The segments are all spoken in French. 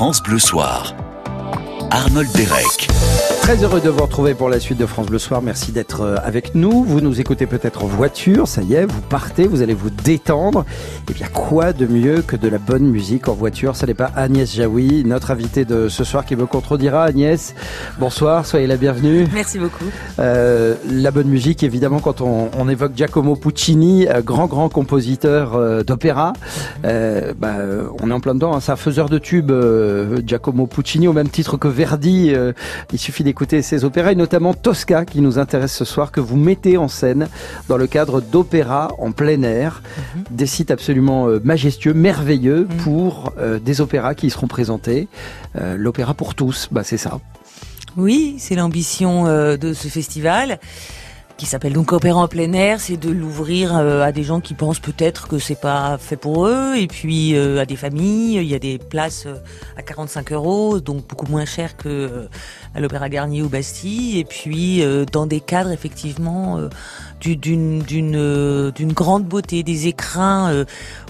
France Bleu Soir. Arnold Derek. Très heureux de vous retrouver pour la suite de France Bleu Soir. Merci d'être euh, avec nous. Vous nous écoutez peut-être en voiture, ça y est, vous partez, vous allez vous détendre. Eh bien, quoi de mieux que de la bonne musique en voiture? Ce n'est pas Agnès Jaoui, notre invitée de ce soir, qui me contredira. Agnès, bonsoir, soyez la bienvenue. Merci beaucoup. Euh, la bonne musique, évidemment, quand on, on évoque Giacomo Puccini, euh, grand, grand compositeur euh, d'opéra, euh, bah, on est en plein dedans. Hein, c'est un faiseur de tubes, Giacomo Puccini, au même titre que Verdi. euh, il suffit d'écouter ses opéras, et notamment Tosca, qui nous intéresse ce soir, que vous mettez en scène dans le cadre d'opéra en plein air. Des sites absolument euh, majestueux, merveilleux pour euh, des opéras qui y seront présentés. Euh, L'opéra pour tous, bah, c'est ça. Oui, c'est l'ambition euh, de ce festival qui s'appelle donc Opéra en plein air, c'est de l'ouvrir euh, à des gens qui pensent peut-être que c'est pas fait pour eux, et puis euh, à des familles. Il y a des places euh, à 45 euros, donc beaucoup moins cher que à l'Opéra Garnier ou Bastille, et puis dans des cadres effectivement du- d'une d'une d'une grande beauté, des écrins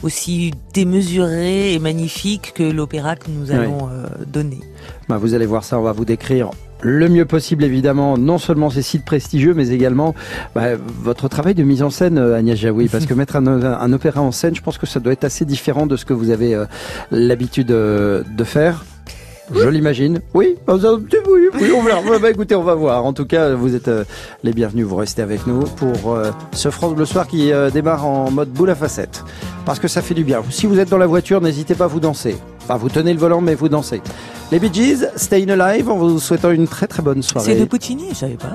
aussi démesurés et magnifiques que l'opéra que nous allons donner. Bah, vous allez voir ça, on va vous décrire le mieux possible évidemment, non seulement ces sites prestigieux, mais également bah, votre travail de mise en scène, euh, Agnès Jaoui, parce que mettre un, un opéra en scène, je pense que ça doit être assez différent de ce que vous avez euh, l'habitude euh, de faire. Je l'imagine. Oui, bah, avez- oui, oui, on verra. Bah, écoutez, on va voir. En tout cas, vous êtes euh, les bienvenus. Vous restez avec nous pour euh, ce France Bleu Soir qui euh, démarre en mode boule à facettes. Parce que ça fait du bien. Si vous êtes dans la voiture, n'hésitez pas à vous danser. Vous tenez le volant, mais vous dansez. Les Bee Gees, Stayin' Alive, en vous souhaitant une très très bonne soirée. C'est de Puccini, je savais pas.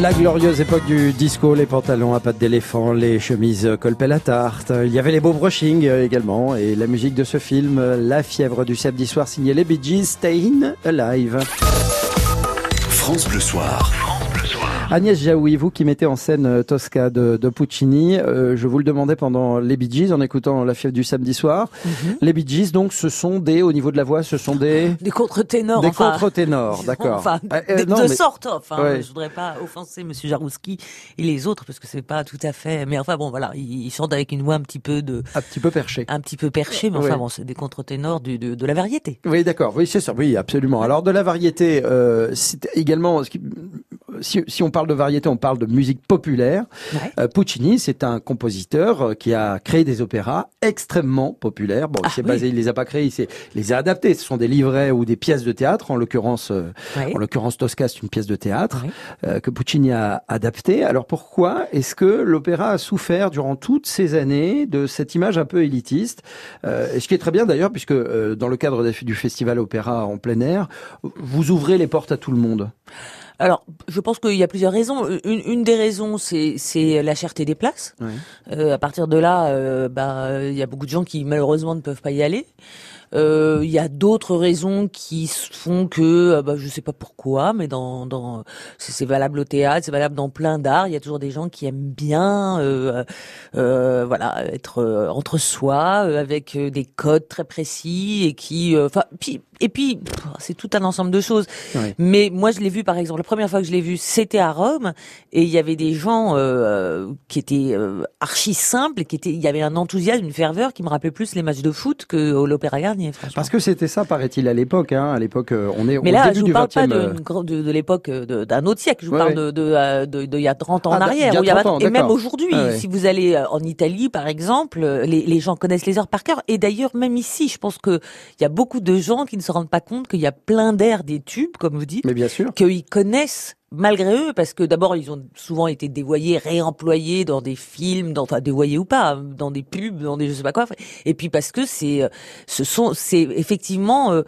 La glorieuse époque du disco, les pantalons à pattes d'éléphant, les chemises colpel à tarte. Il y avait les beaux brushing euh, également et la musique de ce film, euh, La fièvre du samedi soir, signé les Bee Gees, Stayin' Alive. France Bleu Soir. Agnès Jaoui, vous qui mettez en scène euh, Tosca de, de Puccini, euh, je vous le demandais pendant les Bee Gees en écoutant La fièvre du samedi soir. Les Bee Gees, donc, ce sont des, au niveau de la voix, ce sont des... Des contre-ténors. Des enfin. contre-ténors, d'accord. Enfin, Euh, euh, de, non, de mais- sorte. Enfin, Ouais. je voudrais pas offenser Monsieur Jarouski et les autres parce que c'est pas tout à fait. Mais enfin bon, voilà, ils, ils chantent avec une voix un petit peu de, Un petit peu perché. un petit peu perchée, mais enfin Ouais. bon, c'est des contre-ténors de, de la variété. Oui, d'accord. Oui, c'est ça. Oui, absolument. Alors, de la variété, euh, c'est également, ce qui- si, si on parle de variété, on parle de musique populaire. Ouais. Euh, Puccini, c'est un compositeur euh, qui a créé des opéras extrêmement populaires. Bon, il Ah, s'est oui. basé, il les a pas créés, il, il les a adaptés. Ce sont des livrets ou des pièces de théâtre. En l'occurrence, euh, Ouais. en l'occurrence, Tosca, c'est une pièce de théâtre Ouais. euh, que Puccini a adaptée. Alors pourquoi est-ce que l'opéra a souffert durant toutes ces années de cette image un peu élitiste euh, et Ce qui est très bien d'ailleurs, puisque euh, dans le cadre du festival opéra en plein air, vous ouvrez les portes à tout le monde? Alors, je pense qu'il y a plusieurs raisons. Une, une des raisons, c'est c'est la cherté des places. Ouais. Euh, à partir de là, euh, bah, il y a beaucoup de gens qui malheureusement ne peuvent pas y aller. Euh, Il y a d'autres raisons qui font que, euh, bah, je sais pas pourquoi, mais dans, dans c'est valable au théâtre, c'est valable dans plein d'arts. Il y a toujours des gens qui aiment bien, euh, euh, voilà, être entre soi, avec des codes très précis et qui, enfin, puis et puis c'est tout un ensemble de choses. Mais moi, je l'ai vu, par exemple, la première fois que je l'ai vu, c'était à Rome, et il y avait des gens euh, qui étaient euh, archi simples, qui étaient, il y avait un enthousiasme, une ferveur qui me rappelait plus les matchs de foot que l'Opéra Garnier. Parce que c'était ça, paraît-il, à l'époque. Hein. À l'époque, euh, on est Mais au là, début je vous parle pas 20e. de, euh, de, de l'époque euh, d'un autre siècle. Je vous Ouais, parle ouais. de, de, de, de il y a 30 ans Ah, en arrière. y a où il y a 30 ans, pas- et même aujourd'hui, Ah ouais. si vous allez en Italie, par exemple, les, les gens connaissent les heures par cœur. Et d'ailleurs, même ici, je pense que il y a beaucoup de gens qui ne se rendent pas compte qu'il y a plein d'air des tubes, comme vous dites, Mais bien sûr. qu'ils connaissent malgré eux, parce que d'abord ils ont souvent été dévoyés, réemployés dans des films, dans, enfin dévoyés ou pas, dans des pubs, dans des je sais pas quoi. Et puis parce que c'est, euh, ce sont, c'est effectivement euh,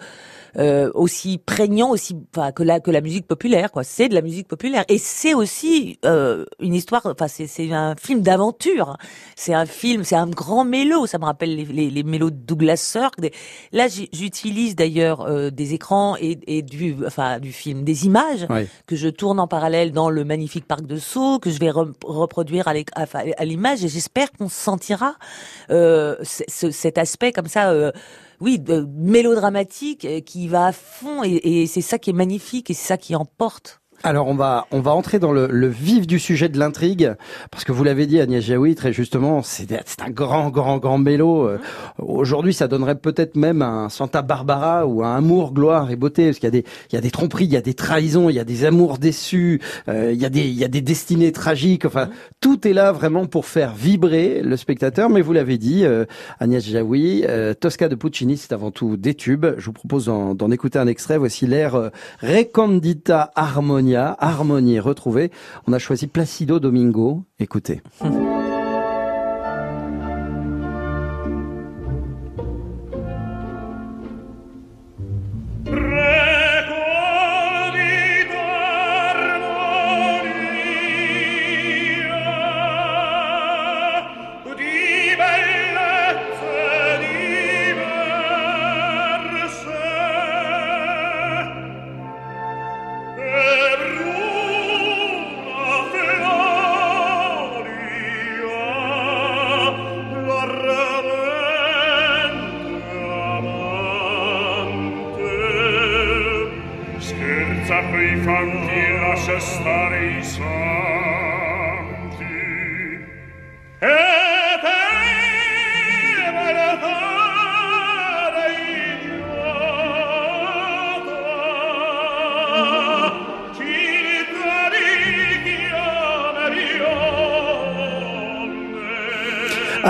euh, aussi prégnant aussi, enfin que la que la musique populaire, quoi. C'est de la musique populaire et c'est aussi euh, une histoire. Enfin c'est c'est un film d'aventure. C'est un film, c'est un grand mélo. Ça me rappelle les les, les mélos de Douglas Sirk. Là j'utilise d'ailleurs euh, des écrans et, et du enfin du film, des images Ouais. que je tourne en parallèle dans le magnifique parc de Sceaux, que je vais re- reproduire à l'image, et j'espère qu'on sentira euh, ce- ce- cet aspect comme ça, euh, oui, de- mélodramatique, euh, qui va à fond, et, et c'est ça qui est magnifique, et c'est ça qui emporte. Alors on va on va entrer dans le, le vif du sujet de l'intrigue parce que vous l'avez dit Agnès Jaoui très justement c'est c'est un grand grand grand mélo. Euh, Aujourd'hui ça donnerait peut-être même un Santa Barbara ou un amour gloire et beauté parce qu'il y a des il y a des tromperies il y a des trahisons il y a des amours déçus euh, il y a des il y a des destinées tragiques. Enfin tout est là vraiment pour faire vibrer le spectateur. Mais vous l'avez dit euh, Agnès Jaoui euh, Tosca de Puccini c'est avant tout des tubes. Je vous propose d'en écouter un extrait. Voici l'air euh, Recondita Harmonia, harmonie retrouvée. On a choisi Placido Domingo. Écoutez.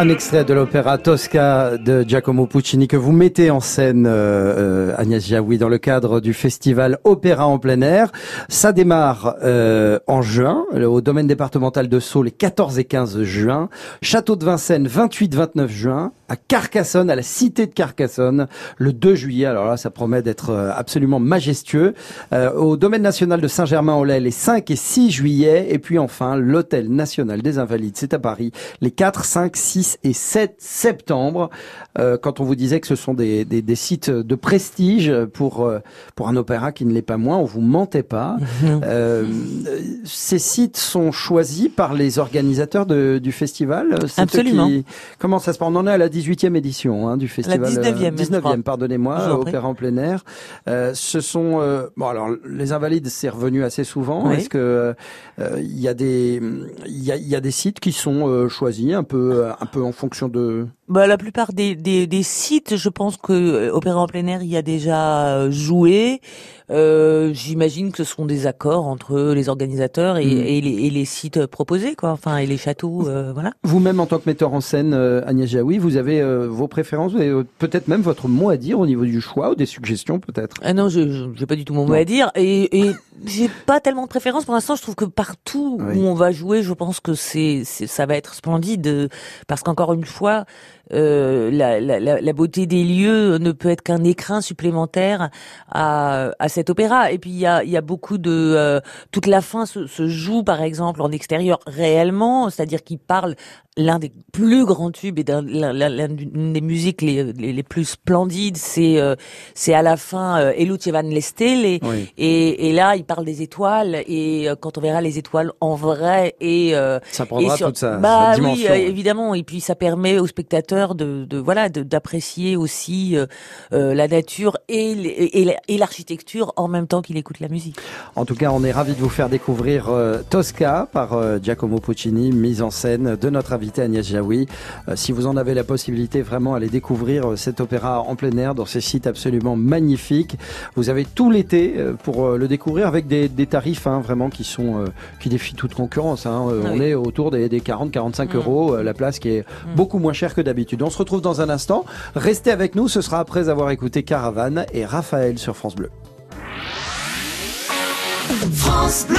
Un extrait de l'opéra Tosca de Giacomo Puccini que vous mettez en scène, euh, euh, Agnès Jaoui, dans le cadre du festival Opéra en plein air. Ça démarre euh, en juin, au domaine départemental de Sceaux, les 14 et 15 juin. Château de Vincennes, 28-29 juin. À Carcassonne, à la cité de Carcassonne, le 2 juillet. Alors là, ça promet d'être euh, absolument majestueux. Euh, au domaine national de Saint-Germain-en-Laye, les 5 et 6 juillet. Et puis enfin, l'hôtel national des Invalides, c'est à Paris, les 4, 5, 6 et 7 septembre. Euh, quand on vous disait que ce sont des, des, des sites de prestige pour, euh, pour un opéra qui ne l'est pas moins, on vous mentait pas. Euh, ces sites sont choisis par les organisateurs de, du festival Absolument. qui- Comment ça se passe? On en est à la 18e édition hein, du festival. 19e, euh, je crois. 19e, pardonnez-moi, opéra en plein air. Euh, ce sont euh, bon alors les invalides c'est revenu assez souvent. Oui. Est-ce que euh, il y a des il y a, il y a des sites qui sont choisis un peu un peu en fonction de Bah, la plupart des, des, des sites, je pense que euh, Opéra en plein air y a déjà euh, joué. Euh, J'imagine que ce seront des accords entre les organisateurs et, Mm. et, les, et les sites proposés, quoi. Enfin, et les châteaux, euh, voilà. vous-même en tant que metteur en scène euh, Agnès Jaoui, vous avez euh, vos préférences, euh, peut-être même votre mot à dire au niveau du choix ou des suggestions peut-être? Ah non, je j'ai pas du tout mon mot Non. à dire et, et j'ai pas tellement de préférence pour l'instant. Je trouve que partout Oui. où on va jouer, je pense que c'est ça va être splendide euh, parce qu'encore une fois, euh, la, beauté des lieux ne peut être qu'un écrin supplémentaire à, à cet opéra. Et puis il y a, y a beaucoup de euh, toute la fin se, se joue par exemple en extérieur réellement, c'est-à-dire qu'il parle l'un des plus grands tubes et d'un- l'un l'un- l'un d'une des musiques les, les, les plus splendides, c'est euh, c'est à la fin euh, E luce van le stelle Oui. et, et là il parle des étoiles et euh, quand on verra les étoiles en vrai et euh, Ça prendra et sur- toute sa, bah sa dimension. oui euh, évidemment et puis ça permet aux spectateurs de, de voilà de- d'apprécier aussi euh, la nature et et la- et l'architecture en même temps qu'il écoute la musique. En tout cas, on est ravi de vous faire découvrir euh, Tosca par euh, Giacomo Puccini, mise en scène de notre invité Agnès Jaoui. Euh, si vous en avez la possibilité, vraiment allez découvrir euh, cet opéra en plein air dans ces sites absolument magnifiques. Vous avez tout l'été euh, pour le découvrir avec des, des tarifs hein, vraiment qui sont euh, qui défient toute concurrence. hein. Euh, Ah on oui. est autour des, des 40-45 Mm. euros la place qui est Mm. beaucoup moins chère que d'habitude. On se retrouve dans un instant. Restez avec nous. Ce sera après avoir écouté Caravane et Raphaël sur France Bleu. France Bleu.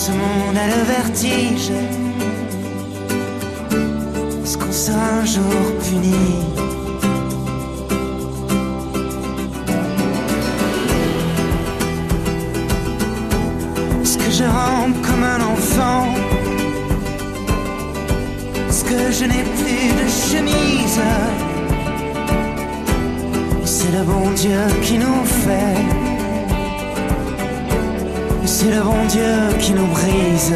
ce monde a le vertige. Est-ce qu'on sera un jour puni? Est-ce que je rampe comme un enfant? Est-ce que je n'ai plus de chemise? C'est le bon Dieu qui nous fait. C'est le bon Dieu qui nous brise.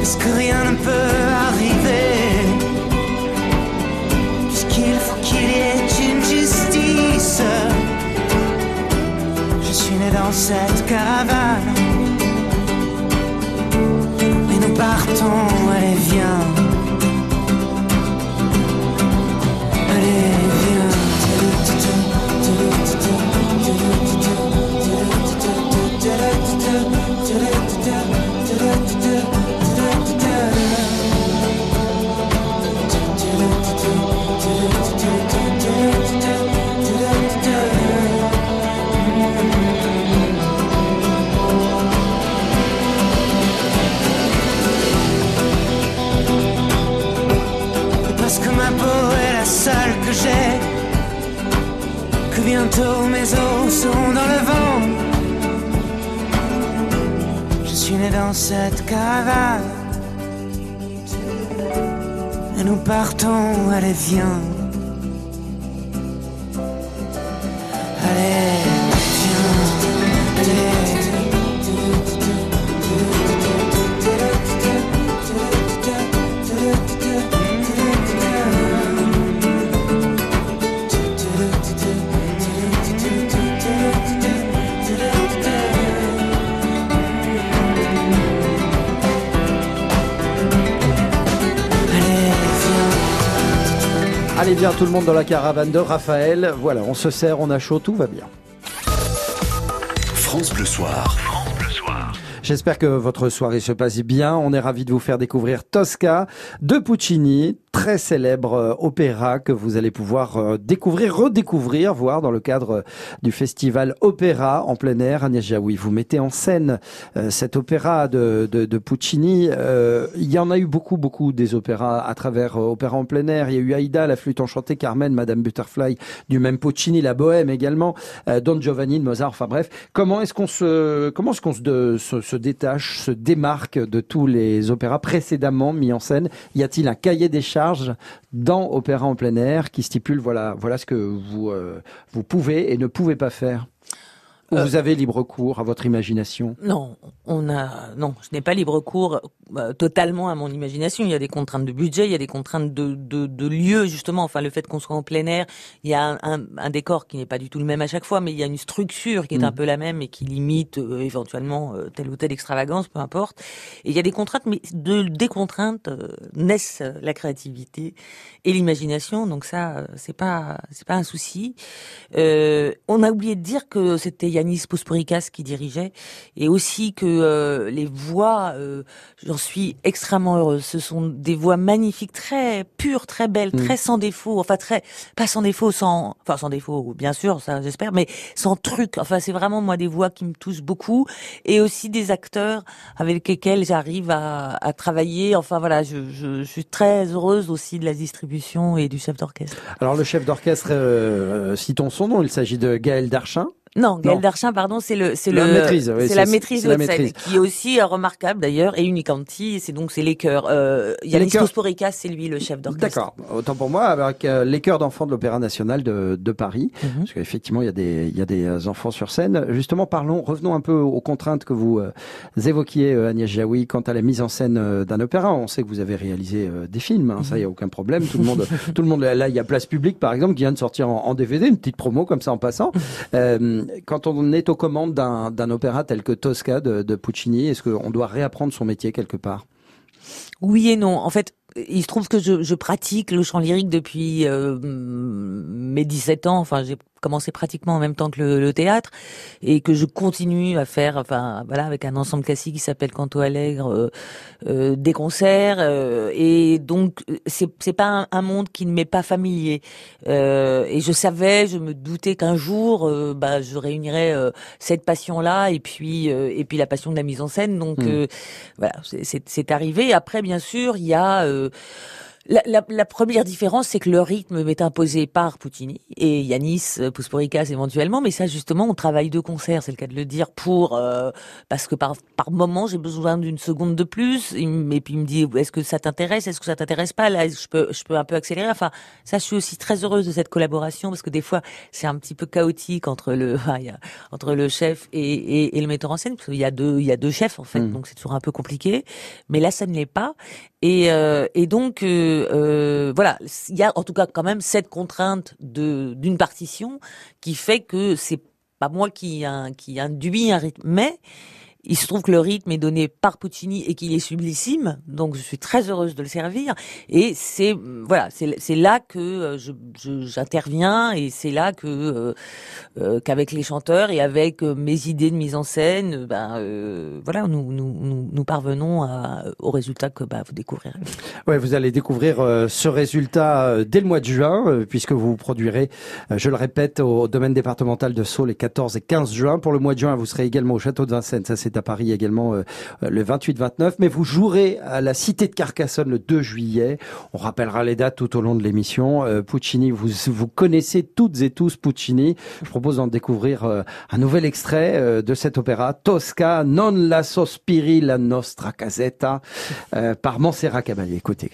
Est-ce que rien ne peut arriver? Puisqu'il faut qu'il y ait une justice. Je suis né dans cette caravane. Et nous partons, allez viens bientôt mes os seront dans le vent. Je suis né dans cette caravane. Et nous partons, allez viens. Allez, bien tout le monde dans la caravane de Raphaël. Voilà, on se sert, on a chaud, tout va bien. France Bleu Soir. J'espère que votre soirée se passe bien. On est ravis de vous faire découvrir Tosca de Puccini, très célèbre euh, opéra que vous allez pouvoir euh, découvrir, redécouvrir, voir dans le cadre euh, du festival Opéra en plein air. Agnès Jaoui, vous mettez en scène cet opéra de, de, de Puccini. Il y en a eu beaucoup, beaucoup des opéras à travers Opéra en plein air. Il y a eu Aïda, la flûte enchantée, Carmen, Madame Butterfly, du même Puccini, la Bohème également, Don Giovanni Mozart. Enfin bref, comment est-ce qu'on se, comment est-ce qu'on se, se détache, se démarque de tous les opéras précédemment mis en scène? Y a-t-il un cahier des charges dans Opéra en plein air qui stipule voilà, voilà ce que vous, euh, vous pouvez et ne pouvez pas faire Ou Euh, vous avez libre cours à votre imagination? Non, on a non, je n'ai pas libre cours euh, totalement à mon imagination. Il y a des contraintes de budget, il y a des contraintes de, de, de lieu justement. Enfin, le fait qu'on soit en plein air, il y a un, un, un décor qui n'est pas du tout le même à chaque fois, mais il y a une structure qui est Mm. un peu la même et qui limite euh, éventuellement euh, telle ou telle extravagance, peu importe. Et il y a des contraintes, mais de des contraintes euh, naissent la créativité et l'imagination. Donc ça, euh, c'est pas c'est pas un souci. Euh, on a oublié de dire que c'était Yanis Posporikas qui dirigeait et aussi que euh, les voix, euh, j'en suis extrêmement heureuse. Ce sont des voix magnifiques, très pures, très belles, Mm. très sans défaut. Enfin très pas sans défaut, sans enfin sans défaut, bien sûr, ça j'espère, mais sans truc. Enfin c'est vraiment moi des voix qui me touchent beaucoup et aussi des acteurs avec lesquels j'arrive à, à travailler. Enfin voilà, je, je, je suis très heureuse aussi de la distribution et du chef d'orchestre. Alors le chef d'orchestre, euh, euh, citons son nom, il s'agit de Gaël Darchin. Non, Gaël. Darchin, pardon, c'est le, c'est le, maîtrise, oui, c'est la maîtrise de scène, qui est aussi euh, remarquable d'ailleurs et unicanti. C'est donc c'est les chœurs. Euh, Yannis. Posporikas, c'est lui le chef d'orchestre. D'accord, autant pour moi, avec euh, les chœurs d'enfants de l'Opéra National de, de Paris, Mhm. parce qu'effectivement, il y a des, il y a des euh, enfants sur scène. Justement, parlons, revenons un peu aux contraintes que vous euh, évoquiez, euh, Agnès Jaoui, quant à la mise en scène d'un opéra. On sait que vous avez réalisé des films, hein, ça, il y a aucun problème. Tout le monde, tout le monde, là, il y a Place Publique, par exemple, qui vient de sortir en, en DVD, une petite promo comme ça en passant. Euh, quand on est aux commandes d'un opéra tel que Tosca de, de Puccini, est-ce qu'on doit réapprendre son métier quelque part? Oui et non. En fait, il se trouve que je, je pratique le chant lyrique depuis euh, mes 17 ans. Enfin, j'ai commencé pratiquement en même temps que le, le théâtre et que je continue à faire. Enfin, voilà, avec un ensemble classique qui s'appelle Canto Allègre, euh, euh, des concerts. euh, et donc, c'est c'est pas un, un monde qui ne m'est pas familier. Euh, et je savais, je me doutais qu'un jour, bah, je réunirais euh, cette passion-là et puis euh, et puis la passion de la mise en scène. Donc Mm. euh, voilà, c'est- arrivé. Après, bien sûr, il y a euh, la, la, la première différence, c'est que le rythme m'est imposé par Puccini et Yanis euh, Pousporikas éventuellement, mais ça justement, on travaille de concert, c'est le cas de le dire, pour euh, parce que par par moment j'ai besoin d'une seconde de plus, et puis il me dit est-ce que ça t'intéresse, est-ce que ça t'intéresse pas, là je peux je peux un peu accélérer. Enfin, ça je suis aussi très heureuse de cette collaboration parce que des fois c'est un petit peu chaotique entre le entre le chef et, et, et le metteur en scène parce qu'il y a deux il y a deux chefs en fait, Mm. donc c'est toujours un peu compliqué. Mais là ça ne l'est pas. Et, euh, et donc, euh, euh, voilà, il y a en tout cas quand même cette contrainte d'une partition qui fait que c'est pas moi qui, un, qui induit un rythme, il se trouve que le rythme est donné par Puccini et qu'il est sublissime, donc je suis très heureuse de le servir. Et c'est voilà, c'est là que euh, j'interviens et c'est là que euh, euh, qu'avec les chanteurs et avec mes idées de mise en scène, ben voilà, nous nous nous, parvenons au résultat que bah, vous découvrirez. Ouais, vous allez découvrir ce résultat dès le mois de juin, puisque vous produirez, je le répète, au domaine départemental de Sceaux les 14 et 15 juin. Pour le mois de juin, vous serez également au château de Vincennes, ça c'est à Paris également euh, le 28-29. Mais vous jouerez à la Cité de Carcassonne le 2 juillet. On rappellera les dates tout au long de l'émission. Euh, Puccini, vous, vous connaissez toutes et tous Puccini. Je propose d'en découvrir euh, un nouvel extrait euh, de cet opéra, Tosca, non la sospiri la nostra casetta, euh, par Montserrat Caballé. Écoutez.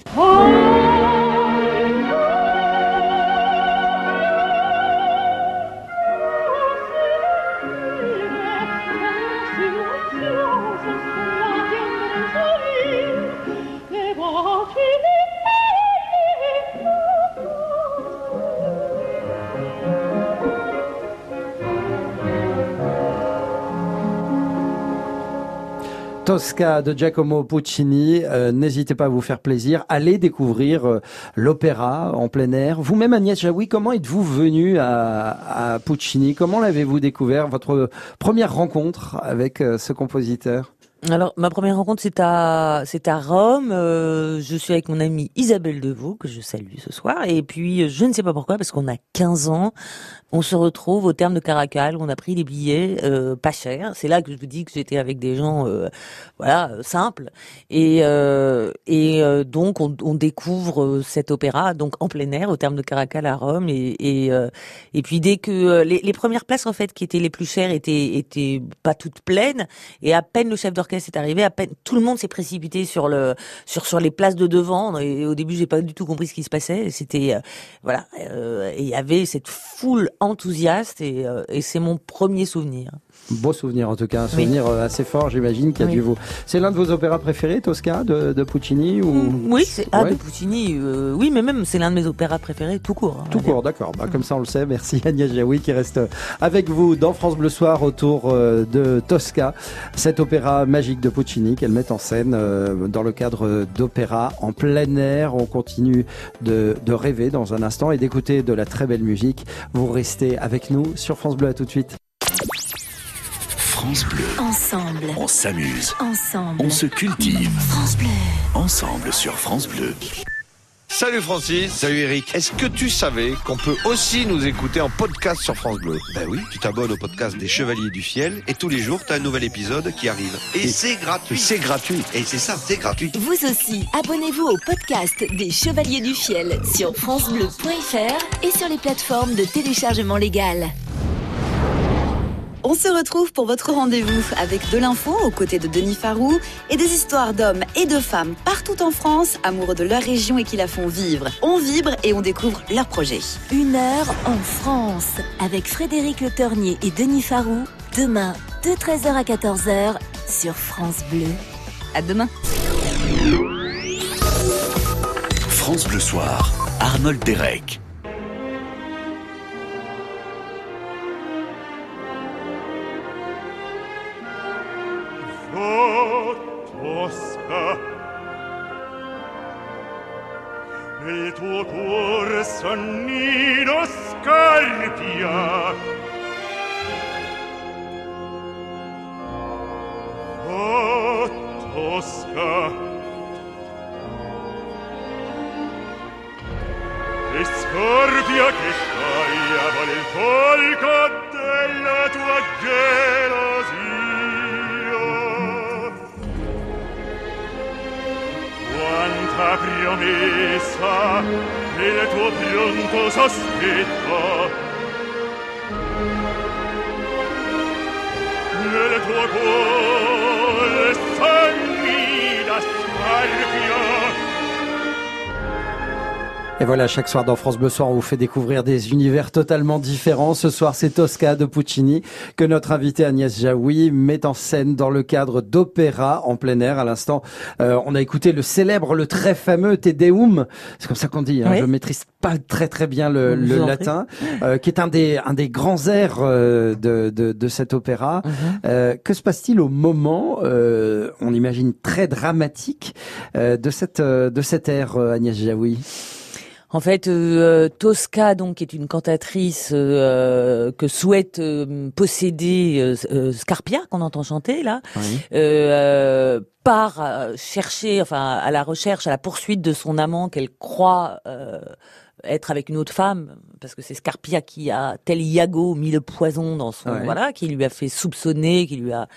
Tosca de Giacomo Puccini. Euh, N'hésitez pas à vous faire plaisir. Allez découvrir euh, l'opéra en plein air. Vous-même, Agnès Jaoui, comment êtes-vous venu à, Puccini? Comment l'avez-vous découvert Votre première rencontre avec euh, ce compositeur? Alors, ma première rencontre, c'est à, c'est à Rome. Euh, je suis avec mon amie Isabelle Deveau, que je salue ce soir. Et puis, euh, je ne sais pas pourquoi, parce qu'on a 15 ans, on se retrouve au terme de Caracal, on a pris des billets euh, pas chers. C'est là que je vous dis que j'étais avec des gens, euh, voilà, euh, simples. Et, euh, et donc, on, on découvre cet opéra, donc en plein air, au terme de Caracal à Rome. Et, et, et puis, dès que les, les premières places, en fait, qui étaient les plus chères, étaient, étaient pas toutes pleines. Et à peine le chef d'orchestre est arrivé, à peine tout le monde s'est précipité sur le sur sur les places de devant. Et au début, j'ai pas du tout compris ce qui se passait. C'était euh, voilà, euh, il y avait cette foule enthousiaste et, euh, et c'est mon premier souvenir. Beau souvenir en tout cas, un souvenir euh, assez fort, j'imagine, qui a Oui. dû vous. C'est l'un de vos opéras préférés, Tosca, de, de Puccini ou? Mm, Oui, c'est ah Ouais. de Puccini. euh, oui, mais même c'est l'un de mes opéras préférés tout court. hein, Tout court, d'accord. Bah, comme ça, on le sait. Merci Agnès Jaoui qui reste avec vous dans France Bleu Soir autour euh, de Tosca, cet opéra magique de Puccini qu'elle met en scène euh, dans le cadre d'opéra en plein air. On continue de, de rêver dans un instant et d'écouter de la très belle musique. Vous restez avec nous sur France Bleu. À tout de suite. France Bleu, Ensemble, on s'amuse, ensemble. on se cultive. France Bleu. Ensemble sur France Bleu. Salut Francis, salut Eric. Est-ce que tu savais qu'on peut aussi nous écouter en podcast sur France Bleu? Ben oui, tu t'abonnes au podcast des Chevaliers du Fiel et tous les jours tu as un nouvel épisode qui arrive. Et, c'est gratuit. C'est gratuit. Et c'est ça, c'est gratuit. Vous aussi, abonnez-vous au podcast des Chevaliers du Fiel sur francebleu.fr et sur les plateformes de téléchargement légal. On se retrouve pour votre rendez-vous avec de l'info aux côtés de Denis Farou et des histoires d'hommes et de femmes partout en France, amoureux de leur région et qui la font vivre. On vibre et on découvre leurs projets. Une heure en France avec Frédéric Le Tornier et Denis Farou. Demain, de 13h à 14h sur France Bleu. À demain. France Bleu Soir, Arnold Derek. amico Tosca nel tuo cuor sonnino scarpia. Oh Tosca e scorpia che scioglia vole il della tua gelosia. quanta promessa nel tuo pronto sospetto. Nel tuo cuore sanguida sparpio Et voilà, chaque soir dans France Bleu Soir, on vous fait découvrir des univers totalement différents. Ce soir, c'est Tosca de Puccini que notre invité Agnès Jaoui met en scène dans le cadre d'opéra en plein air. À l'instant, euh, on a écouté le célèbre, le très fameux Te Deum. C'est comme ça qu'on dit. Hein. Oui. Je maîtrise pas très très bien le, le latin, euh, qui est un des un des grands airs euh, de, de de cet opéra. Mhm. Euh, que se passe-t-il au moment, euh, on imagine très dramatique, euh, de cette de cet air, Agnès Jaoui? En fait, euh, Tosca, donc, est une cantatrice euh, que souhaite euh, posséder euh, euh, Scarpia, qu'on entend chanter là, Oui. euh, part euh, chercher, enfin, à la recherche, à la poursuite de son amant qu'elle croit euh, être avec une autre femme, parce que c'est Scarpia qui a, tel Iago, mis le poison dans son, Ouais. voilà, qui lui a fait soupçonner, qui lui a,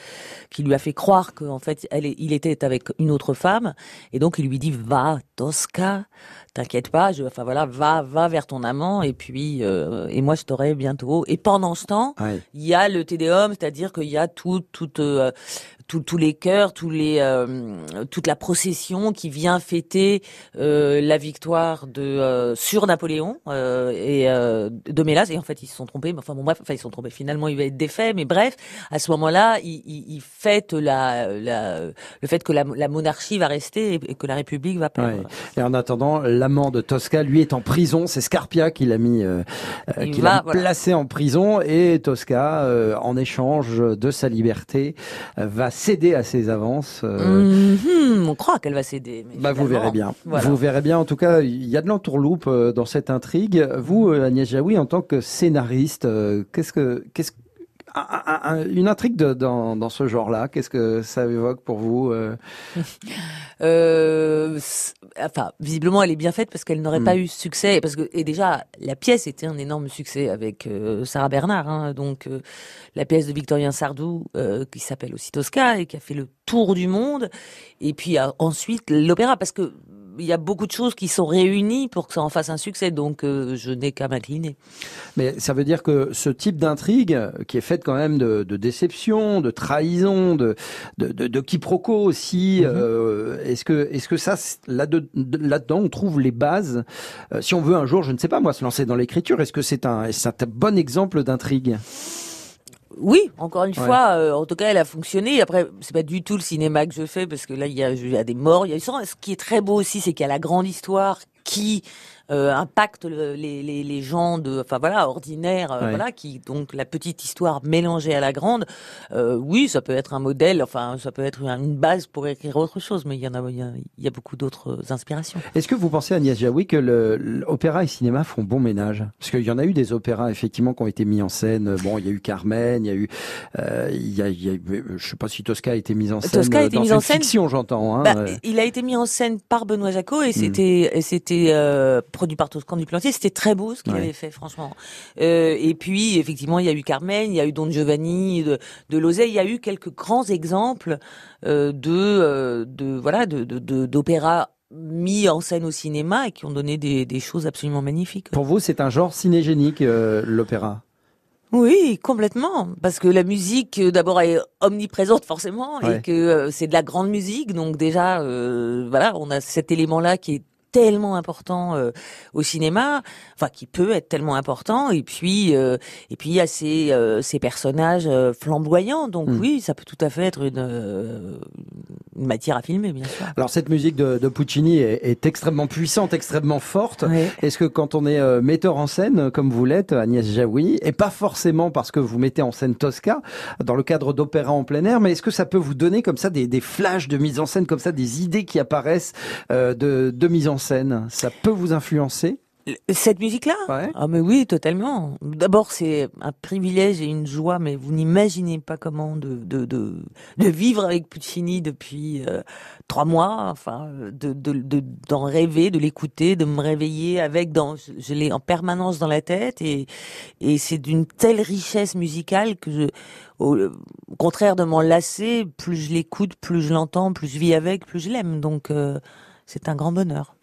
qui lui a fait croire qu'en fait, elle, il était avec une autre femme, et donc il lui dit, va, Tosca, t'inquiète pas, je, enfin voilà, va, va vers ton amant, et puis, euh, et moi je t'aurai bientôt. Et pendant ce temps, Ouais. il y a le Tédéum, c'est-à-dire qu'il y a tout, tout, euh, tous les chœurs, tous les, euh, toute la procession qui vient fêter euh, la victoire de euh, sur Napoléon et euh, de Mélas. Et en fait, ils se sont trompés. Mais enfin bon, bref, enfin ils se sont trompés. Finalement, il va être défait. Mais bref, à ce moment-là, fêtent la, la, le fait que la, la monarchie va rester et, et que la République va perdre. Ouais. Et en attendant, l'amant de Tosca, lui, est en prison. C'est Scarpia qui l'a mis, euh, euh, Il qui l'a voilà. placé en prison. Et Tosca, euh, en échange de sa liberté, va céder à ses avances. Mhm, on croit qu'elle va céder. mais Bah, vous verrez bien. voilà. Vous verrez bien. En tout cas, il y a de l'entourloupe dans cette intrigue. Vous, Agnès Jaoui, en tant que scénariste, euh, qu'est-ce que, qu'est-ce un- un- un- une intrigue de- dans, dans ce genre-là, qu'est-ce que ça évoque pour vous euh Euh, enfin, visiblement, elle est bien faite parce qu'elle n'aurait Mm. pas eu succès. Parce que et déjà, la pièce était un énorme succès avec euh, Sarah Bernard. hein. donc, euh, la pièce de Victorien Sardou qui s'appelle aussi Tosca et qui a fait le tour du monde. Et puis ensuite l'opéra, parce que il y a beaucoup de choses qui sont réunies pour que ça en fasse un succès. Donc, euh, je n'ai qu'à m'incliner. Mais ça veut dire que ce type d'intrigue, qui est faite quand même de, de déception, de trahison, de, de, de, de quiproquo aussi, euh, est-ce que, est-ce que ça, là-dedans, on trouve les bases? Euh, Si on veut un jour, je ne sais pas moi, se lancer dans l'écriture, est-ce que c'est un, c'est un bon exemple d'intrigue? Oui, encore une Ouais. fois, euh, en tout cas, elle a fonctionné. Après, c'est pas du tout le cinéma que je fais parce que là, il y a, il y a des morts. Il y a, ce qui est très beau aussi, c'est qu'il y a la grande histoire qui euh, impacte le- les, les, les gens de, enfin voilà, ordinaires, euh, Ouais. voilà, qui donc la petite histoire mélangée à la grande. Euh, oui, ça peut être un modèle, enfin, ça peut être une base pour écrire autre chose, mais il y en a, il y a, il y a beaucoup d'autres inspirations. Est-ce que vous pensez, Agnès Jaoui, que l'opéra et cinéma font bon ménage? Parce qu'il y en a eu des opéras, effectivement, qui ont été mis en scène. Bon, il y a eu Carmen, il y a eu... euh, il y a, il y a euh, je sais pas si Tosca a été mise en scène. Tosca a été dans mise en scène fiction, j'entends. Hein, Bah, euh. Il a été mis en scène par Benoît Jacot Hmm. et c'était et c'était euh, produit par Toscan du Plantier. C'était très beau ce qu'il Ouais. avait fait, franchement. Euh, et puis effectivement, il y a eu Carmen, il y a eu Don Giovanni, de, de Lozay. Il y a eu quelques grands exemples euh, de euh, de voilà de d'opéras mis en scène au cinéma et qui ont donné des, des choses absolument magnifiques. Pour vous, c'est un genre cinégénique, euh, l'opéra? Oui, complètement. Parce que la musique, d'abord, est omniprésente forcément, Ouais. et que euh, c'est de la grande musique. Donc déjà, euh, voilà, on a cet élément-là qui est tellement important euh, au cinéma, enfin qui peut être tellement important. Et puis, euh, et puis il y a ces, euh, ces personnages euh, flamboyants. Donc Mm. oui, ça peut tout à fait être une, euh, une matière à filmer, bien sûr. Alors cette musique de, de Puccini est, est extrêmement puissante, extrêmement forte. Est-ce que quand on est euh, metteur en scène, comme vous l'êtes, Agnès Jaoui, et pas forcément parce que vous mettez en scène Tosca, dans le cadre d'opéra en plein air, mais est-ce que ça peut vous donner comme ça des, des flashs de mise en scène, comme ça des idées qui apparaissent euh, de, de mise en scène Ça peut vous influencer Cette musique-là Ouais. Ah mais oui, totalement. D'abord, c'est un privilège et une joie, mais vous n'imaginez pas comment de, de, de, de vivre avec Puccini depuis euh, trois mois, enfin, de de de- d'en rêver, de l'écouter, de me réveiller avec, dans, je, je l'ai en permanence dans la tête, et, et c'est d'une telle richesse musicale que je, au, au contraire de m'en lasser, plus je l'écoute, plus je l'entends, plus je vis avec, plus je l'aime. Donc, euh, c'est un grand bonheur.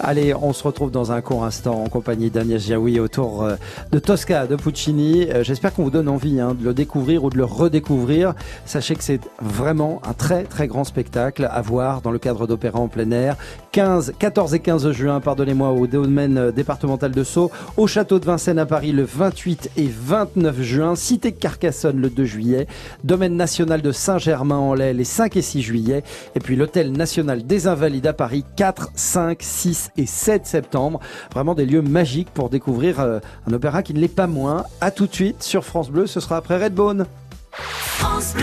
Allez, on se retrouve dans un court instant en compagnie d'Agnès Jaoui autour euh, de Tosca, de Puccini. Euh, J'espère qu'on vous donne envie hein, de le découvrir ou de le redécouvrir. Sachez que c'est vraiment un très très grand spectacle à voir dans le cadre d'opéra en plein air. 15, 14 et 15 juin, pardonnez-moi, au domaine euh, départemental de Sceaux, au château de Vincennes à Paris le 28 et 29 juin, cité Carcassonne le 2 juillet, domaine national de Saint-Germain-en-Laye les 5 et 6 juillet, et puis l'hôtel national des Invalides à Paris 4, 5, 6 et 7 septembre. Vraiment des lieux magiques pour découvrir euh, un opéra qui ne l'est pas moins. À tout de suite sur France Bleu, ce sera après Redbone. France.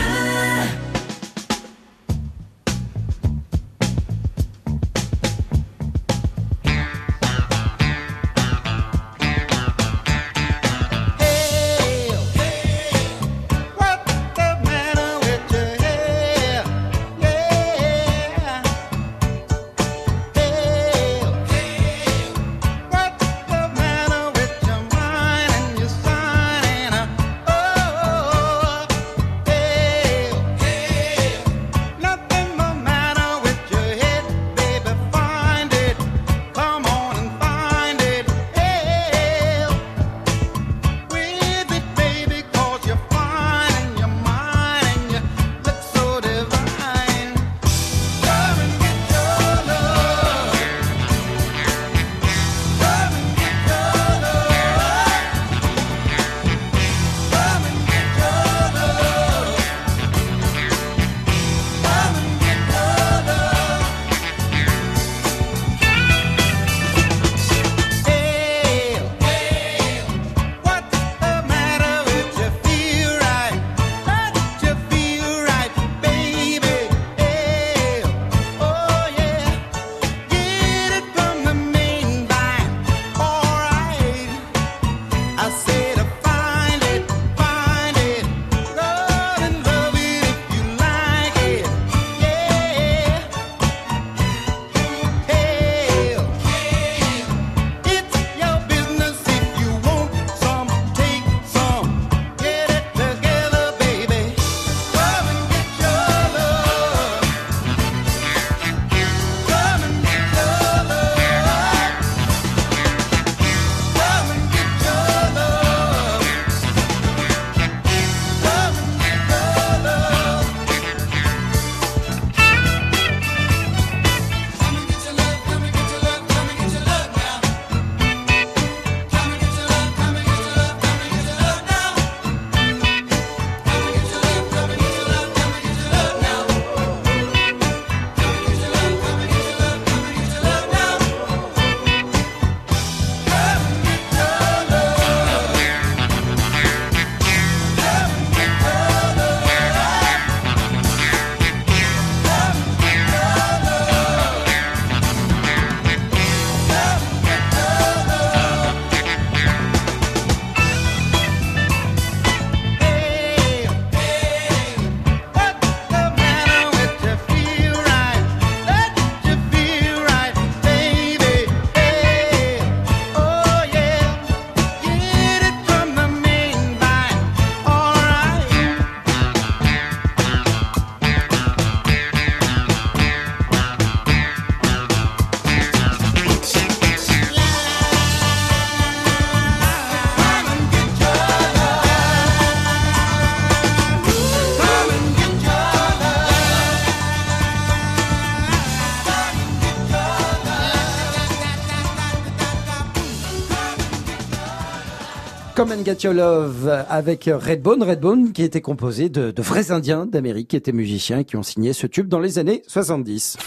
Get Your Love avec Redbone, Redbone qui était composé de, vrais Indiens d'Amérique qui étaient musiciens et qui ont signé ce tube dans les années 70.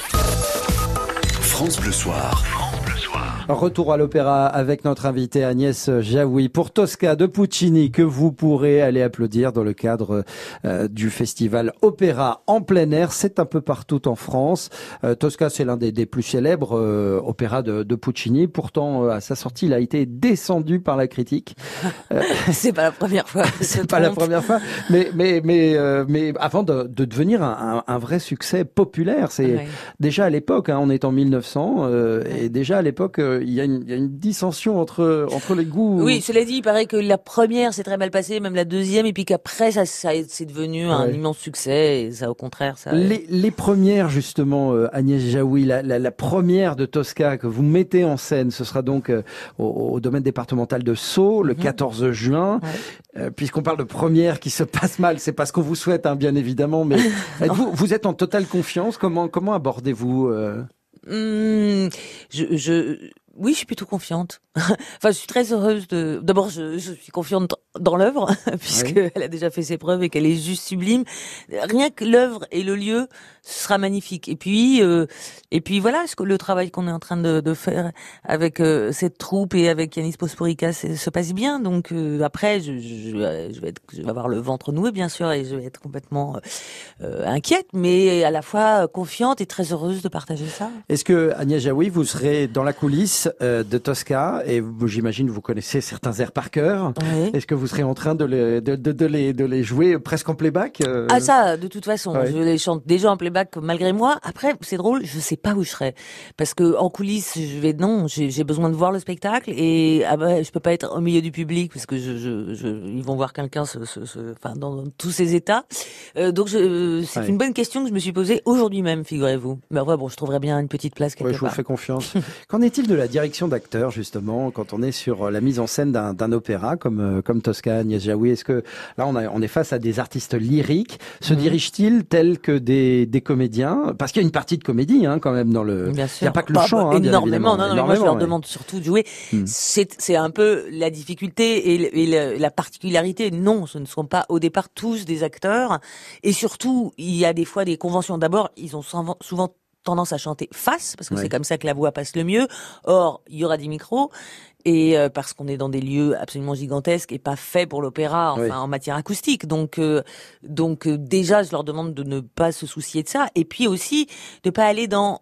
France Bleu Soir. Retour à l'opéra avec notre invitée Agnès Jaoui pour Tosca de Puccini que vous pourrez aller applaudir dans le cadre euh, du festival Opéra en plein air. C'est un peu partout en France. Euh, Tosca, c'est l'un des, des plus célèbres euh, opéras de, de Puccini. Pourtant, à sa sortie, il a été descendu par la critique. C'est pas la première fois. c'est pas la première fois, mais mais mais mais avant de, de devenir un, un, un vrai succès populaire, c'est Ouais. déjà à l'époque, hein, on est en 1900 euh, et déjà à l'époque, il y, a une- il y a une dissension entre entre les goûts. Oui, cela dit, il paraît que la première s'est très mal passée, même la deuxième, et puis qu'après, ça, ça c'est devenu un immense succet, et ça, au contraire, ça. Les, les premières justement, euh, Agnès Jaoui, la, la, la première de Tosca que vous mettez en scène, ce sera donc euh, au, au domaine départemental de Sceaux le Mhm. 14 juin. Euh, Puisqu'on parle de première qui se passe mal, c'est pas ce qu'on vous souhaite, hein, bien évidemment, mais vous êtes en totale confiance? Comment comment abordez-vous euh, je, je, oui, je suis plutôt confiante. enfin, je suis très heureuse de. D'abord, je, je suis confiante dans l'œuvre puisqu'elle a déjà fait ses preuves et qu'elle est juste sublime. Rien que l'œuvre et le lieu, ce sera magnifique. Et puis, euh, et puis voilà, ce que le travail qu'on est en train de, de faire avec euh, cette troupe et avec Yanis Posporica se passe bien. Donc euh, après, je, je, je vais être, je vais avoir le ventre noué bien sûr et je vais être complètement euh, euh, inquiète, mais à la fois confiante et très heureuse de partager ça. Est-ce que Agnès Jaoui, vous serez dans la coulisse euh, de Tosca? Et j'imagine vous connaissez certains airs par cœur. Oui. Est-ce que vous serez en train de les de, de, de les de les jouer presque en playback Ah ça, de toute façon, je les chante déjà en playback malgré moi. Après, c'est drôle, je sais pas où je serai parce que en coulisses, je vais non, j'ai besoin de voir le spectacle et ah bah, je peux pas être au milieu du public parce que je, je, je ils vont voir quelqu'un se, se, se- enfin dans, dans tous ces états. Euh, donc je- c'est Ouais. une bonne question que je me suis posée aujourd'hui même, figurez-vous. Mais ouais, bon, je trouverais bien une petite place quelque Ouais, je vous part. fais confiance. Qu'en est-il de la direction d'acteur justement quand on est sur euh, la mise en scène d'un opéra comme euh, comme Tosca, Agnès Jaoui Est-ce que là on, a, on est face à des artistes lyriques Se Mhm. dirigent-ils tels que des, des comédiens Parce qu'il y a une partie de comédie hein, quand même dans le. Bien Il n'y a pas que le Bah, chant. hein, énormément. Non, mais moi je leur ouais. demande surtout de jouer. Hmm. C'est un peu la difficulté et, la particularité. Non, ce ne sont pas au départ tous des acteurs. Et surtout, il y a des fois des conventions. D'abord, ils ont souvent, souvent tendance à chanter face parce que Ouais. c'est comme ça que la voix passe le mieux. Or, il y aura des micros. Et euh, parce qu'on est dans des lieux absolument gigantesques et pas faits pour l'opéra, enfin Oui. en matière acoustique, donc euh, donc euh, déjà je leur demande de ne pas se soucier de ça, et puis aussi de pas aller dans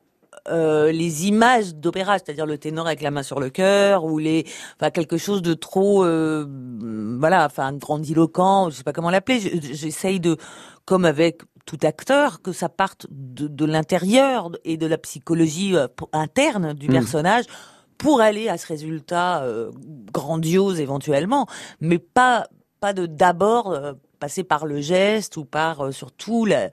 euh, les images d'opéra, c'est-à-dire le ténor avec la main sur le cœur ou les, enfin quelque chose de trop, euh, voilà, enfin grandiloquent, je sais pas comment l'appeler. Je- J'essaye de, comme avec tout acteur, que ça parte de, de l'intérieur et de la psychologie euh, interne du Mm. personnage pour aller à ce résultat euh, grandiose éventuellement, mais pas pas de d'abord euh, passer par le geste ou par euh, surtout la,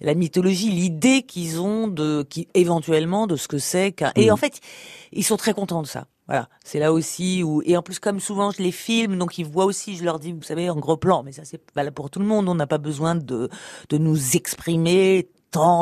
la mythologie, l'idée qu'ils ont de qui éventuellement de ce que c'est qu'un et Mhm. en fait ils sont très contents de ça. Voilà, c'est là aussi où et en plus comme souvent je les filme donc ils voient aussi, je leur dis vous savez en gros plan, mais ça c'est valable pour tout le monde, on n'a pas besoin de de nous exprimer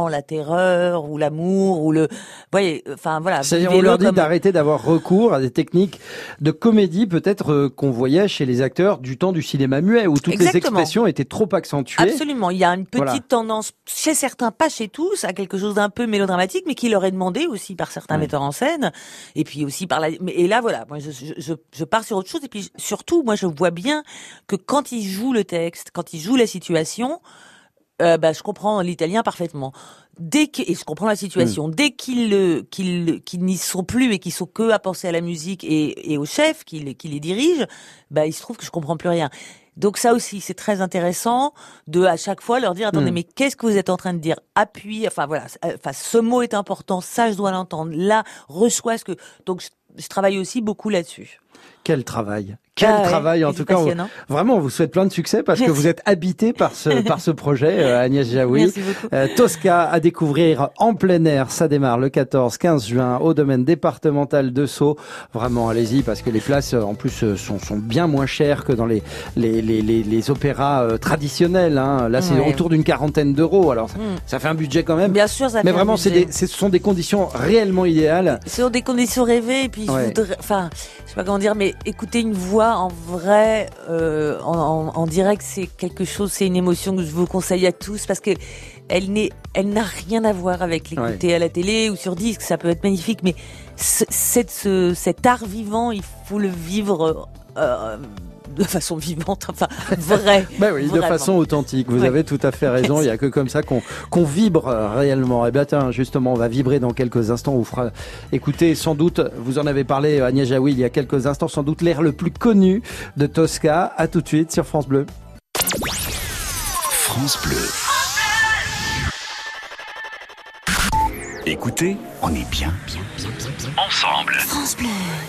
la terreur ou l'amour ou le voyez enfin voilà C'est-à-dire, on leur dit comme- d'arrêter d'avoir recours à des techniques de comédie, peut-être euh, qu'on voyait chez les acteurs du temps du cinéma muet, où toutes les expressions étaient trop accentuées. Absolument. Il y a une petite Voilà. tendance chez certains, pas chez tous, à quelque chose d'un peu mélodramatique, mais qui leur est demandé aussi par certains metteurs en scène. Et puis aussi par la. Et là, voilà. Moi, je, je, je, je pars sur autre chose. Et puis surtout, moi, je vois bien que quand ils jouent le texte, quand ils jouent la situation, euh, bah, je comprends l'italien parfaitement. Dès que et je comprends la situation, Mm. dès qu'ils n'y sont plus et qu'ils sont que à penser à la musique et, et au chef qui les, qui les dirige, bah il se trouve que je comprends plus rien. Donc ça aussi c'est très intéressant de à chaque fois leur dire attendez Mm. mais qu'est-ce que vous êtes en train de dire? Appuie, enfin voilà, euh, enfin ce mot est important, ça je dois l'entendre. Là reçois ce que donc je, je travaille aussi beaucoup là-dessus. Quel travail? Quel Ah ouais, travail en tout cas. on-. Vraiment, on vous souhaite plein de succès parce que vous êtes habité par ce par ce projet, euh, Agnès Jaoui. Merci beaucoup. Euh, Tosca à découvrir en plein air. Ça démarre le 14-15 juin au domaine départemental de Sceaux. Vraiment, allez-y parce que les places, euh, en plus, euh, sont, sont bien moins chères que dans les les, les, les, les opéras euh, traditionnels. Hein. Là, c'est Ouais. autour d'une quarantaine d'euros. Alors, ça, Mm. ça fait un budget quand même. Bien sûr, ça Mais fait un vraiment, c'est des, ce sont des conditions réellement idéales. sur des conditions rêvées et puis je Ouais. voudrais enfin je sais pas comment dire, mais écouter une voix en vrai, euh, en, en- en direct, c'est quelque chose, c'est une émotion que je vous conseille à tous parce que elle n'est, elle n'a rien à voir avec l'écouter à la télé ou sur disque. Ça peut être magnifique, mais ce- cette, ce- cet art vivant, il faut le vivre. euh, de façon vivante, enfin vrai. Bah oui, de façon authentique. Vous Ouais. avez tout à fait raison. Il y a que comme ça qu'on vibre euh, réellement. Et bien, tiens, justement, on va vibrer dans quelques instants. On vous fera écouter sans doute, vous en avez parlé, euh, Agnès Jaoui, il y a quelques instants, sans doute l'air le plus connu de Tosca. À tout de suite sur France Bleu. France Bleu. Écoutez, on est bien, ensemble.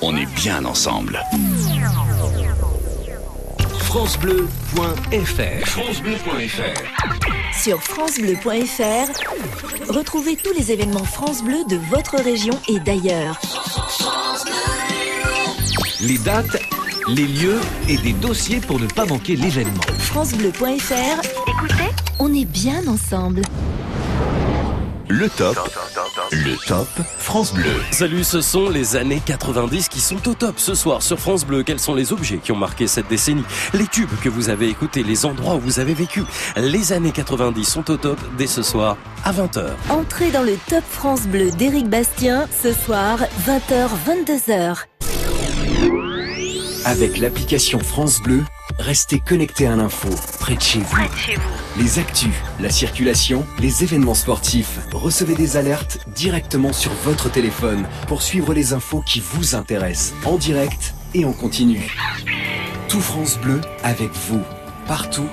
On est bien ensemble. FranceBleu.fr FranceBleu.fr Sur francebleu.fr, retrouvez tous les événements France Bleu de votre région et d'ailleurs. Les dates, les lieux et des dossiers pour ne pas manquer l'événement. francebleu.fr, écoutez, on est bien ensemble. Le top. Le top France Bleu. Salut, ce sont les années 90 qui sont au top ce soir sur France Bleu. Quels sont les objets qui ont marqué cette décennie? Les tubes que vous avez écoutés, les endroits où vous avez vécu. Les années 90 sont au top dès ce soir à 20h. Entrez dans le Top France Bleu d'Éric Bastien ce soir, 20h, 22h. Avec l'application France Bleu, restez connectés à l'info, près de chez vous. Les actus, la circulation, les événements sportifs. Recevez des alertes directement sur votre téléphone pour suivre les infos qui vous intéressent, en direct et en continu. Tout France Bleu avec vous, partout,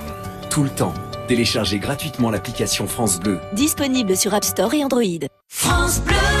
tout le temps. Téléchargez gratuitement l'application France Bleu. Disponible sur App Store et Android. France Bleu.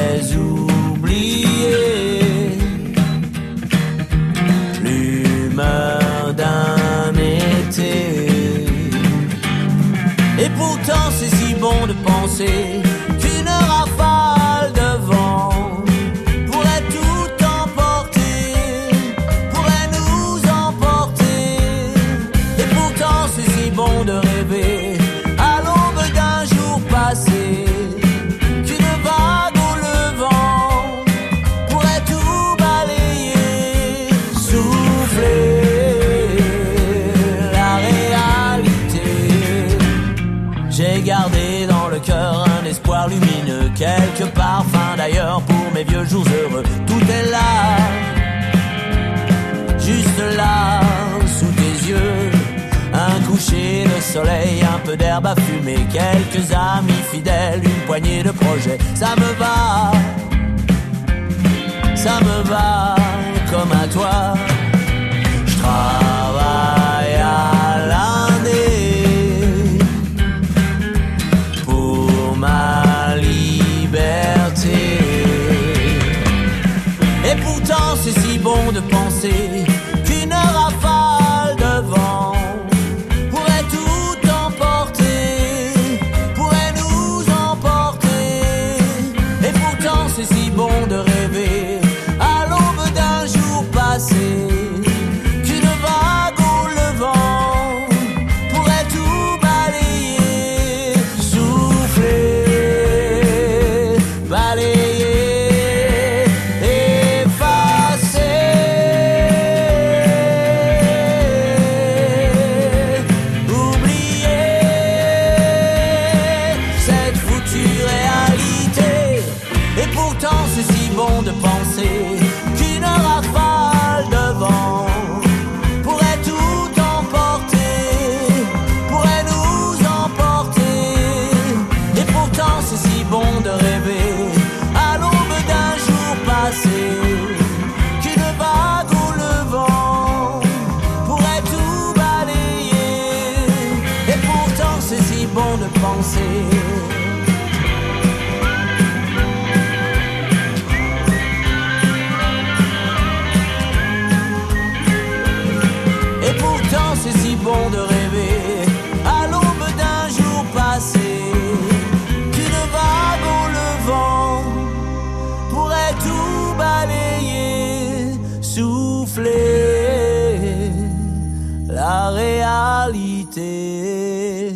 d'un été. Et pourtant c'est si bon de penser qu'une rafale de vent pourrait tout emporter, pourrait nous emporter. Et pourtant c'est si bon de rêver d'ailleurs pour mes vieux jours heureux. Tout est là, juste là, sous tes yeux. Un coucher de soleil, un peu d'herbe à fumer, quelques amis fidèles, une poignée de projets. Ça me va, ça me va comme à toi. Bon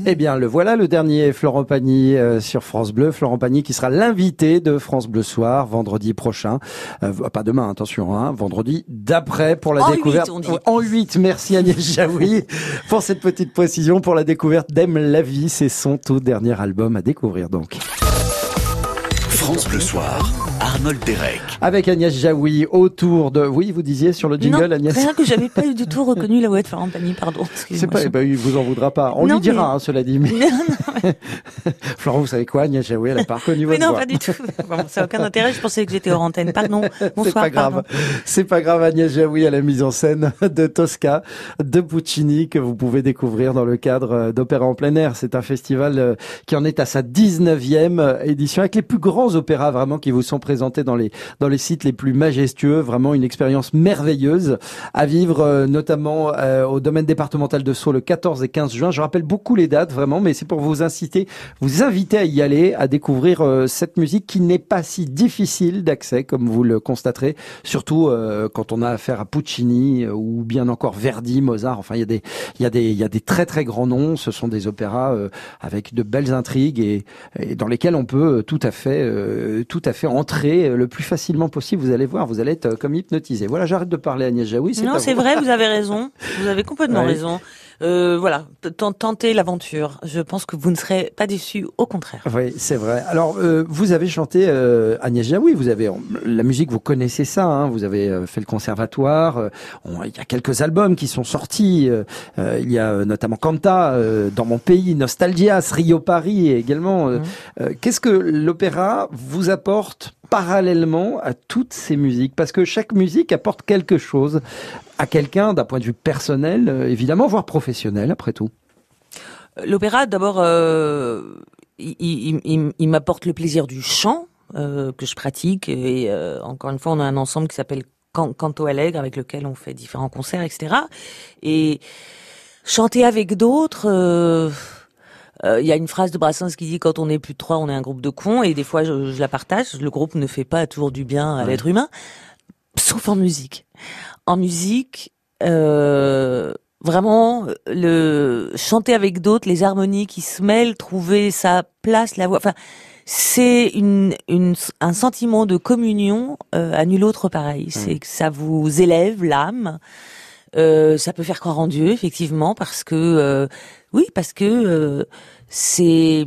Eh bien, le voilà, le dernier Florent Pagny euh, sur France Bleu. Florent Pagny qui sera l'invité de France Bleu Soir vendredi prochain. Euh, pas demain, attention, hein, vendredi d'après pour la En découverte. on dit. En 8, merci Agnès Jaoui pour cette petite précision pour la découverte d'Aime la vie. C'est son tout dernier album à découvrir donc. France Bleu Soir, Arnold Derek. Avec Agnès Jaoui autour de... Oui, vous disiez sur le jingle, non, Agnès rien que j'avais pas du tout reconnu la voix de Florent Pagny, pardon. C'est pas, eh ben, il vous en voudra pas. On Non, lui dira, mais- hein, cela dit. Mais... Florent, vous savez quoi, Agnès Jaoui, elle a pas reconnu Mais votre non, voix. pas du tout. Bon, ça n'a aucun intérêt, je pensais que j'étais hors antenne. Pardon. Bonsoir. C'est pas grave. C'est pas grave, Agnès Jaoui à la mise en scène de Tosca, de Puccini, que vous pouvez découvrir dans le cadre euh, d'Opéra en plein air. C'est un festival euh, qui en est à sa 19e édition, avec les plus grands opéras vraiment qui vous sont présentés dans les, dans les sites les plus majestueux. Vraiment une expérience merveilleuse à vivre, euh, notamment euh, au domaine départemental de Sceaux le 14 et 15 juin. Je rappelle beaucoup les dates, vraiment, mais c'est pour vous inciter, vous inviter à y aller, à découvrir euh, cette musique qui n'est pas si difficile d'accès, comme vous le constaterez, surtout euh, quand on a affaire à Puccini euh, ou bien encore Verdi, Mozart. Enfin, il y a des, il y a des, il y a des très très grands noms. Ce sont des opéras euh, avec de belles intrigues et, et dans lesquels on peut tout à fait, tout à fait entrer euh, le plus facilement possible. Vous allez voir, vous allez être euh, comme hypnotisé. Voilà, j'arrête de parler à Agnès Jaoui. Non, c'est vrai, vous avez raison. Vous avez complètement Ouais. raison. Euh, voilà, tentez l'aventure. Je pense que vous ne serez pas déçus, au contraire. Oui, c'est vrai. Alors, euh, vous avez chanté euh, Agnès Jaoui. Vous avez la musique, vous connaissez ça. Hein, vous avez euh, fait le conservatoire. on- il y a quelques albums qui sont sortis. il y a notamment Canta dans mon pays, Nostalgias, Rio Paris également. euh, Qu'est-ce que l'opéra vous apporte parallèlement à toutes ces musiques Parce que chaque musique apporte quelque chose à quelqu'un d'un point de vue personnel, euh, évidemment, voire professionnel, après tout. L'opéra, d'abord, euh, il, m'apporte le plaisir du chant euh, que je pratique. Et encore une fois, on a un ensemble qui s'appelle Can- Canto Alegre, avec lequel on fait différents concerts, etc. Et chanter avec d'autres... euh, euh, Il y a une phrase de Brassens qui dit quand on est plus de trois, on est un groupe de cons, et des fois je, je la partage. Le groupe ne fait pas toujours du bien à Ouais. l'être humain, sauf en musique. En musique, euh, vraiment le chanter avec d'autres, les harmonies qui se mêlent, trouver sa place, la voix. Enfin, c'est une, une un sentiment de communion euh, à nul autre pareil. C'est que ça vous élève l'âme. Euh, ça peut faire croire en Dieu, effectivement, parce que euh, oui, parce que euh, c'est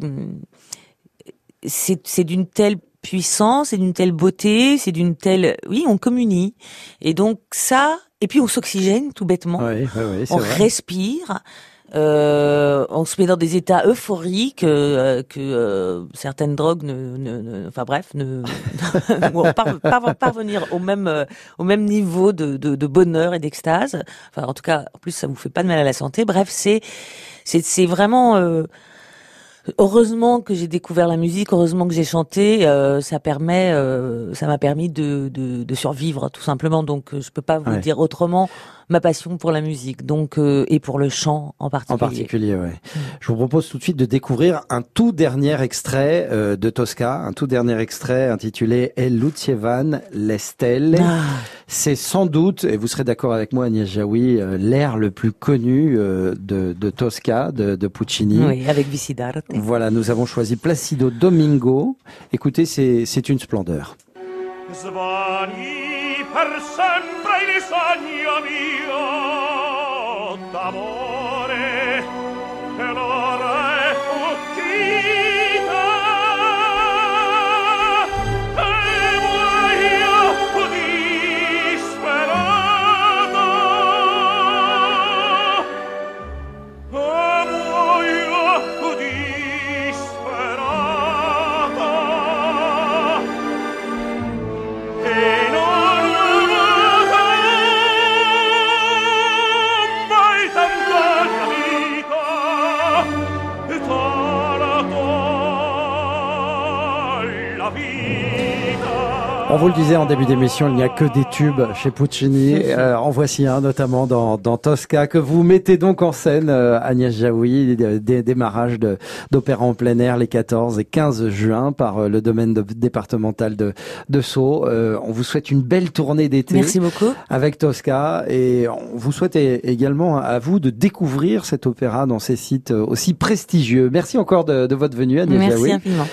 c'est c'est d'une telle puissance, c'est d'une telle beauté, c'est d'une telle oui, on communie. Et donc ça, et puis on s'oxygène tout bêtement. Oui, oui, oui, on vrai. respire. Euh, on se met dans des états euphoriques euh, que euh, certaines drogues ne, ne, ne- enfin bref, ne par- par- parvenir au même euh, au même niveau de, de, de bonheur et d'extase. Enfin, en tout cas, en plus, ça vous fait pas de mal à la santé. Bref, c'est c'est c'est vraiment euh, heureusement que j'ai découvert la musique, heureusement que j'ai chanté. euh, ça permet, euh, ça m'a permis de, de de survivre tout simplement. Donc, euh, je peux pas vous Ouais. dire autrement ma passion pour la musique, donc euh, et pour le chant en particulier. En particulier, ouais. Je vous propose tout de suite de découvrir un tout dernier extrait euh, de Tosca, un tout dernier extrait intitulé El Lucievan le Stelle. Ah. C'est sans doute, et vous serez d'accord avec moi Agnès Jaoui, euh, l'air le plus connu euh, de, de Tosca, de, de Puccini. Oui, avec Vicidarte. Voilà, nous avons choisi Placido Domingo. Écoutez, c'est c'est une splendeur. Per sempre il sogno mio d'amore On vous le disait en début d'émission, il n'y a que des tubes chez Puccini. Euh, en voici un, notamment dans, dans Tosca, que vous mettez donc en scène, euh, Agnès Jaoui, des, des démarrages de- d'opéra en plein air les 14 et 15 juin par euh, le domaine de- départemental de, de Sceaux. Euh, on vous souhaite une belle tournée d'été. Merci beaucoup. Avec Tosca. Et on vous souhaite également à vous de découvrir cet opéra dans ces sites aussi prestigieux. Merci encore de, de votre venue, Agnès Merci Jaoui. infiniment.